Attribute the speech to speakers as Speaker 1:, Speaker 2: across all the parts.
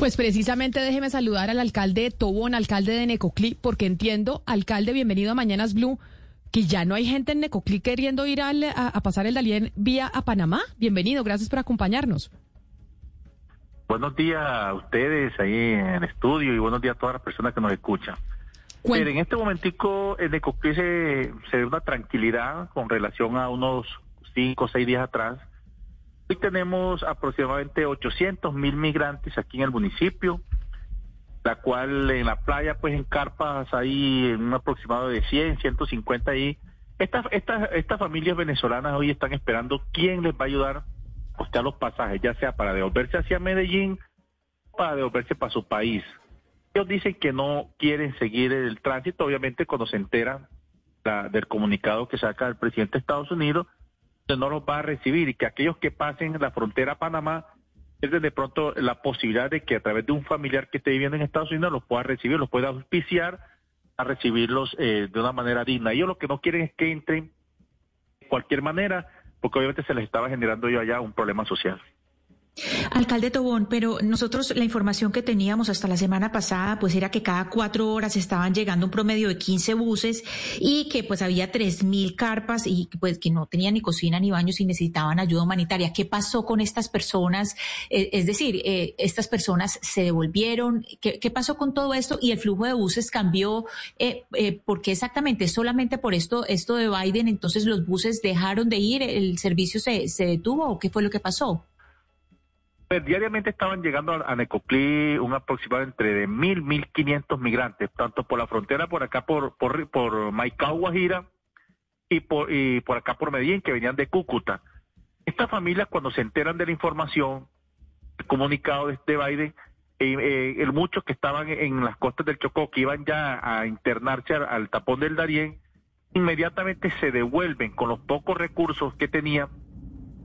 Speaker 1: Pues precisamente déjeme saludar al alcalde de Tobón, alcalde de Necoclí, porque entiendo, alcalde, bienvenido a Mañanas Blue, que ya no hay gente en Necoclí queriendo ir a, a, pasar el Dalién vía a Panamá. Bienvenido, gracias por acompañarnos.
Speaker 2: Buenos días a ustedes ahí en el estudio y buenos días a todas las personas que nos escuchan. Pero en este momentico en Necoclí se, se ve una tranquilidad con relación a unos cinco o seis días atrás Hoy tenemos aproximadamente 800 mil migrantes aquí en el municipio, la cual en la playa, pues en carpas hay un aproximado de 100, 150 ahí. Estas, estas, estas familias venezolanas hoy están esperando quién les va a ayudar a costear los pasajes, ya sea para devolverse hacia Medellín o para devolverse para su país. Ellos dicen que no quieren seguir el tránsito, obviamente cuando se enteran del comunicado que saca el presidente de Estados Unidos, no los va a recibir y que aquellos que pasen la frontera a Panamá es de pronto la posibilidad de que a través de un familiar que esté viviendo en Estados Unidos los pueda recibir, los pueda auspiciar a recibirlos eh, de una manera digna. Ellos lo que no quieren es que entren de cualquier manera, porque obviamente se les estaba generando yo allá un problema social.
Speaker 3: Alcalde Tobón, pero nosotros la información que teníamos hasta la semana pasada pues era que cada cuatro horas estaban llegando un promedio de 15 buses y que pues había tres mil carpas y pues que no tenían ni cocina ni baños y necesitaban ayuda humanitaria. ¿Qué pasó con estas personas? Eh, es decir, eh, estas personas se devolvieron. ¿Qué, pasó con todo esto? Y el flujo de buses cambió. Eh, eh, ¿Por qué exactamente? ¿Solamente por esto, esto de Biden? Entonces los buses dejaron de ir, el servicio se, se detuvo o qué fue lo que pasó?
Speaker 2: Diariamente estaban llegando a, Necoclí un aproximado entre de mil, mil quinientos migrantes, tanto por la frontera por acá por, por, por Maicao, Guajira, y por, y por acá por Medellín, que venían de Cúcuta. Estas familias cuando se enteran de la información, el comunicado de este Biden, eh, eh, muchos que estaban en las costas del Chocó, que iban ya a internarse al, tapón del Darién, inmediatamente se devuelven con los pocos recursos que tenían,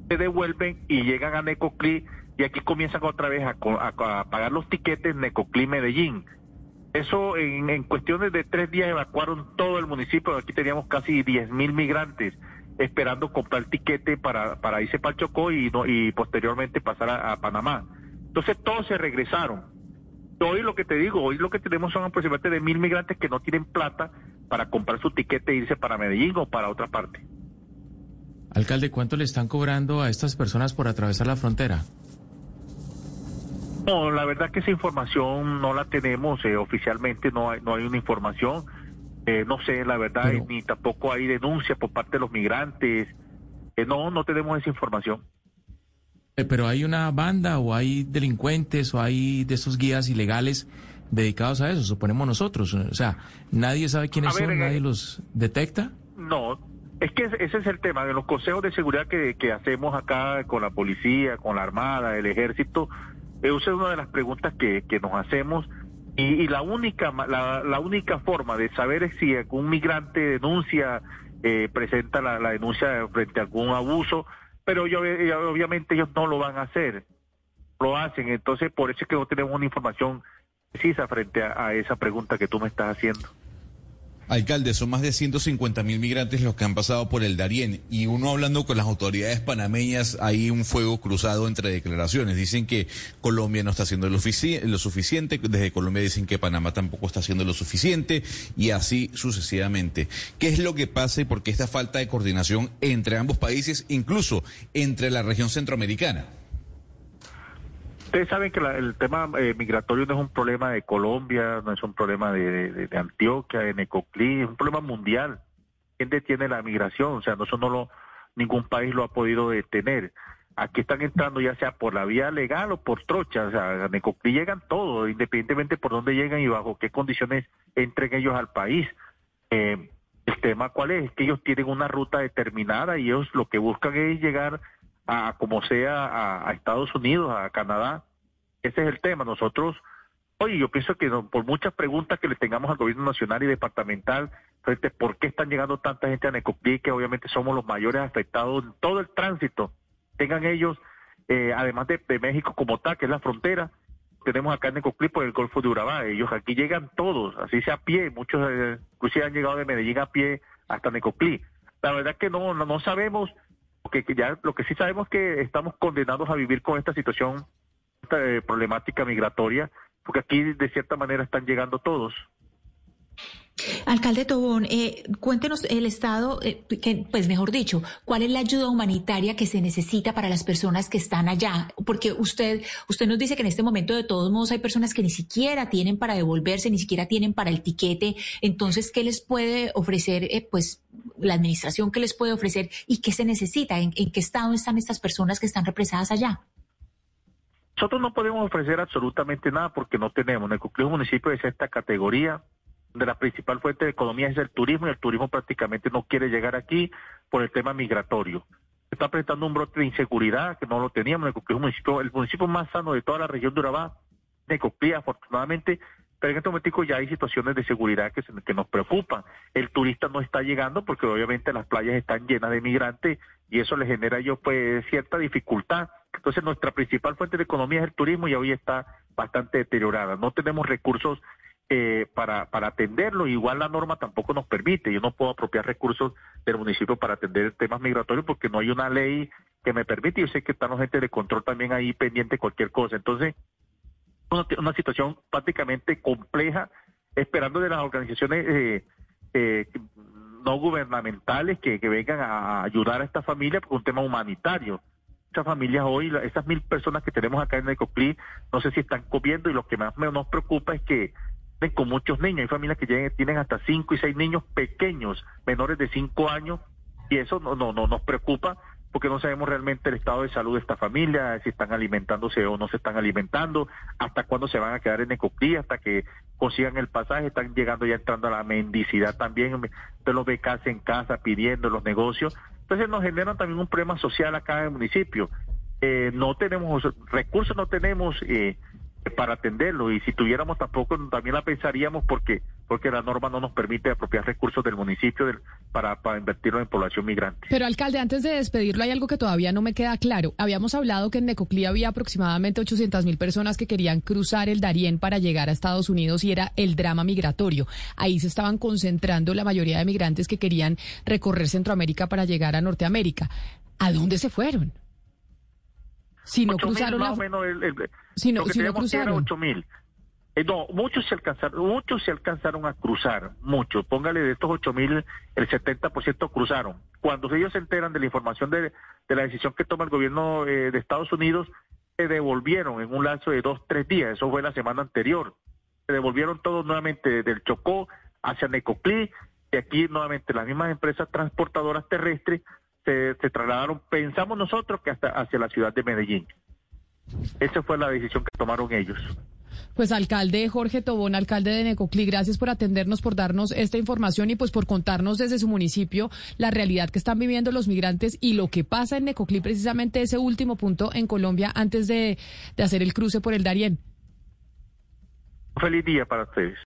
Speaker 2: se devuelven y llegan a Necoclí y aquí comienzan otra vez a, pagar los tiquetes Necoclí Medellín. Eso en, cuestiones de tres días evacuaron todo el municipio, aquí teníamos casi 10 mil migrantes esperando comprar el tiquete para, irse para Chocó y, posteriormente pasar a, Panamá. Entonces todos se regresaron. Hoy lo que te digo, hoy lo que tenemos son aproximadamente de mil migrantes que no tienen plata para comprar su tiquete e irse para Medellín o para otra parte.
Speaker 4: Alcalde, ¿cuánto le están cobrando a estas personas por atravesar la frontera?
Speaker 2: No, la verdad que esa información no la tenemos eh, oficialmente, no hay, no hay una información. Eh, no sé, la verdad, ni tampoco hay denuncia por parte de los migrantes. Eh, no, no tenemos esa información.
Speaker 4: pero hay una banda o hay delincuentes o hay de esos guías ilegales dedicados a eso, suponemos nosotros. O sea, nadie sabe quiénes son, nadie los detecta.
Speaker 2: No, es que ese es el tema de los consejos de seguridad que, que hacemos acá con la policía, con la armada, el ejército esa es una de las preguntas que, que nos hacemos y, la única la, la, única forma de saber es si algún migrante denuncia, eh, presenta la, denuncia frente a algún abuso, pero yo, obviamente ellos no lo van a hacer, lo hacen, entonces por eso es que no tenemos una información precisa frente a esa pregunta que tú me estás haciendo.
Speaker 5: Alcalde, son más de 150 mil migrantes los que han pasado por el Darién y uno hablando con las autoridades panameñas hay un fuego cruzado entre declaraciones. Dicen que Colombia no está haciendo lo, lo, suficiente, desde Colombia dicen que Panamá tampoco está haciendo lo suficiente y así sucesivamente. ¿Qué es lo que pasa y por qué esta falta de coordinación entre ambos países, incluso entre la región centroamericana?
Speaker 2: Ustedes saben que el tema eh, migratorio no es un problema de Colombia, no es un problema de, Antioquia, de Necoclí, es un problema mundial. ¿Quién detiene la migración? O sea, no, eso no lo, ningún país lo ha podido detener. Aquí están entrando ya sea por la vía legal o por trocha, o sea, a Necoclí llegan todos, independientemente por dónde llegan y bajo qué condiciones entren ellos al país. Eh, el tema cuál es, es que ellos tienen una ruta determinada y ellos lo que buscan es llegar a como sea a, Estados Unidos, a Canadá. Ese es el tema. Nosotros, oye, yo pienso que por muchas preguntas que le tengamos al gobierno nacional y departamental, frente por qué están llegando tanta gente a Necoclí, que obviamente somos los mayores afectados en todo el tránsito, tengan ellos, eh, además de, México como tal, que es la frontera, tenemos acá en Necoclí por el Golfo de Urabá, ellos aquí llegan todos, así sea a pie, muchos eh, inclusive han llegado de Medellín a pie hasta Necoclí. La verdad que no, no, no sabemos porque ya lo que sí sabemos que estamos condenados a vivir con esta situación esta problemática migratoria, porque aquí de cierta manera están llegando todos.
Speaker 3: Alcalde Tobón, eh, cuéntenos el estado, eh, que, pues mejor dicho, cuál es la ayuda humanitaria que se necesita para las personas que están allá, porque usted, usted nos dice que en este momento de todos modos hay personas que ni siquiera tienen para devolverse, ni siquiera tienen para el tiquete, entonces qué les puede ofrecer, eh, pues la administración qué les puede ofrecer y qué se necesita, ¿En, qué estado están estas personas que están represadas allá.
Speaker 2: Nosotros no podemos ofrecer absolutamente nada porque no tenemos. En el complejo municipio de esta categoría de la principal fuente de economía es el turismo y el turismo prácticamente no quiere llegar aquí por el tema migratorio. Está presentando un brote de inseguridad que no lo teníamos en el municipio, el municipio más sano de toda la región de Urabá, Necoclí, afortunadamente, pero en este momento ya hay situaciones de seguridad que, que nos preocupan. El turista no está llegando porque obviamente las playas están llenas de migrantes y eso le genera yo pues cierta dificultad. Entonces nuestra principal fuente de economía es el turismo y hoy está bastante deteriorada. No tenemos recursos eh, para, para atenderlo. Igual la norma tampoco nos permite. Yo no puedo apropiar recursos del municipio para atender temas migratorios porque no hay una ley que me permite. Yo sé que están los gente de control también ahí pendiente de cualquier cosa. Entonces, una, situación prácticamente compleja, esperando de las organizaciones eh, eh, no gubernamentales que, vengan a ayudar a esta familia por un tema humanitario Muchas familias hoy, esas mil personas que tenemos acá en Ecoclí, no sé si están comiendo y lo que más nos preocupa es que con muchos niños. Hay familias que tienen hasta cinco y seis niños pequeños, menores de cinco años, y eso no, no, no nos preocupa porque no sabemos realmente el estado de salud de esta familia, si están alimentándose o no se están alimentando, hasta cuándo se van a quedar en ecoclí, hasta que consigan el pasaje, están llegando ya entrando a la mendicidad también, de los becas en casa pidiendo los negocios. Entonces nos generan también un problema social acá en el municipio. Eh, no tenemos recursos, no tenemos eh, para atenderlo y si tuviéramos tampoco también la pensaríamos porque porque la norma no nos permite apropiar recursos del municipio para, para invertirlo en población migrante.
Speaker 1: Pero alcalde, antes de despedirlo hay algo que todavía no me queda claro. Habíamos hablado que en Necoclí había aproximadamente 800 mil personas que querían cruzar el Darién para llegar a Estados Unidos y era el drama migratorio. Ahí se estaban concentrando la mayoría de migrantes que querían recorrer Centroamérica para llegar a Norteamérica. ¿A dónde se fueron?
Speaker 2: Si no cruzaron más o menos el, si no, si no cruzaron. mil. Eh, no, muchos se alcanzaron, muchos se alcanzaron a cruzar, muchos. Póngale de estos ocho mil, el 70% cruzaron. Cuando ellos se enteran de la información de, de la decisión que toma el gobierno eh, de Estados Unidos, se devolvieron en un lazo de dos, tres días. Eso fue la semana anterior. Se devolvieron todos nuevamente del Chocó hacia Necoclí, y aquí nuevamente las mismas empresas transportadoras terrestres se, trasladaron, pensamos nosotros, que hasta hacia la ciudad de Medellín. Esa fue la decisión que tomaron ellos.
Speaker 1: Pues alcalde Jorge Tobón, alcalde de Necoclí, gracias por atendernos, por darnos esta información y pues por contarnos desde su municipio la realidad que están viviendo los migrantes y lo que pasa en Necoclí, precisamente ese último punto en Colombia antes de, de hacer el cruce por el Darién.
Speaker 2: Feliz día para ustedes.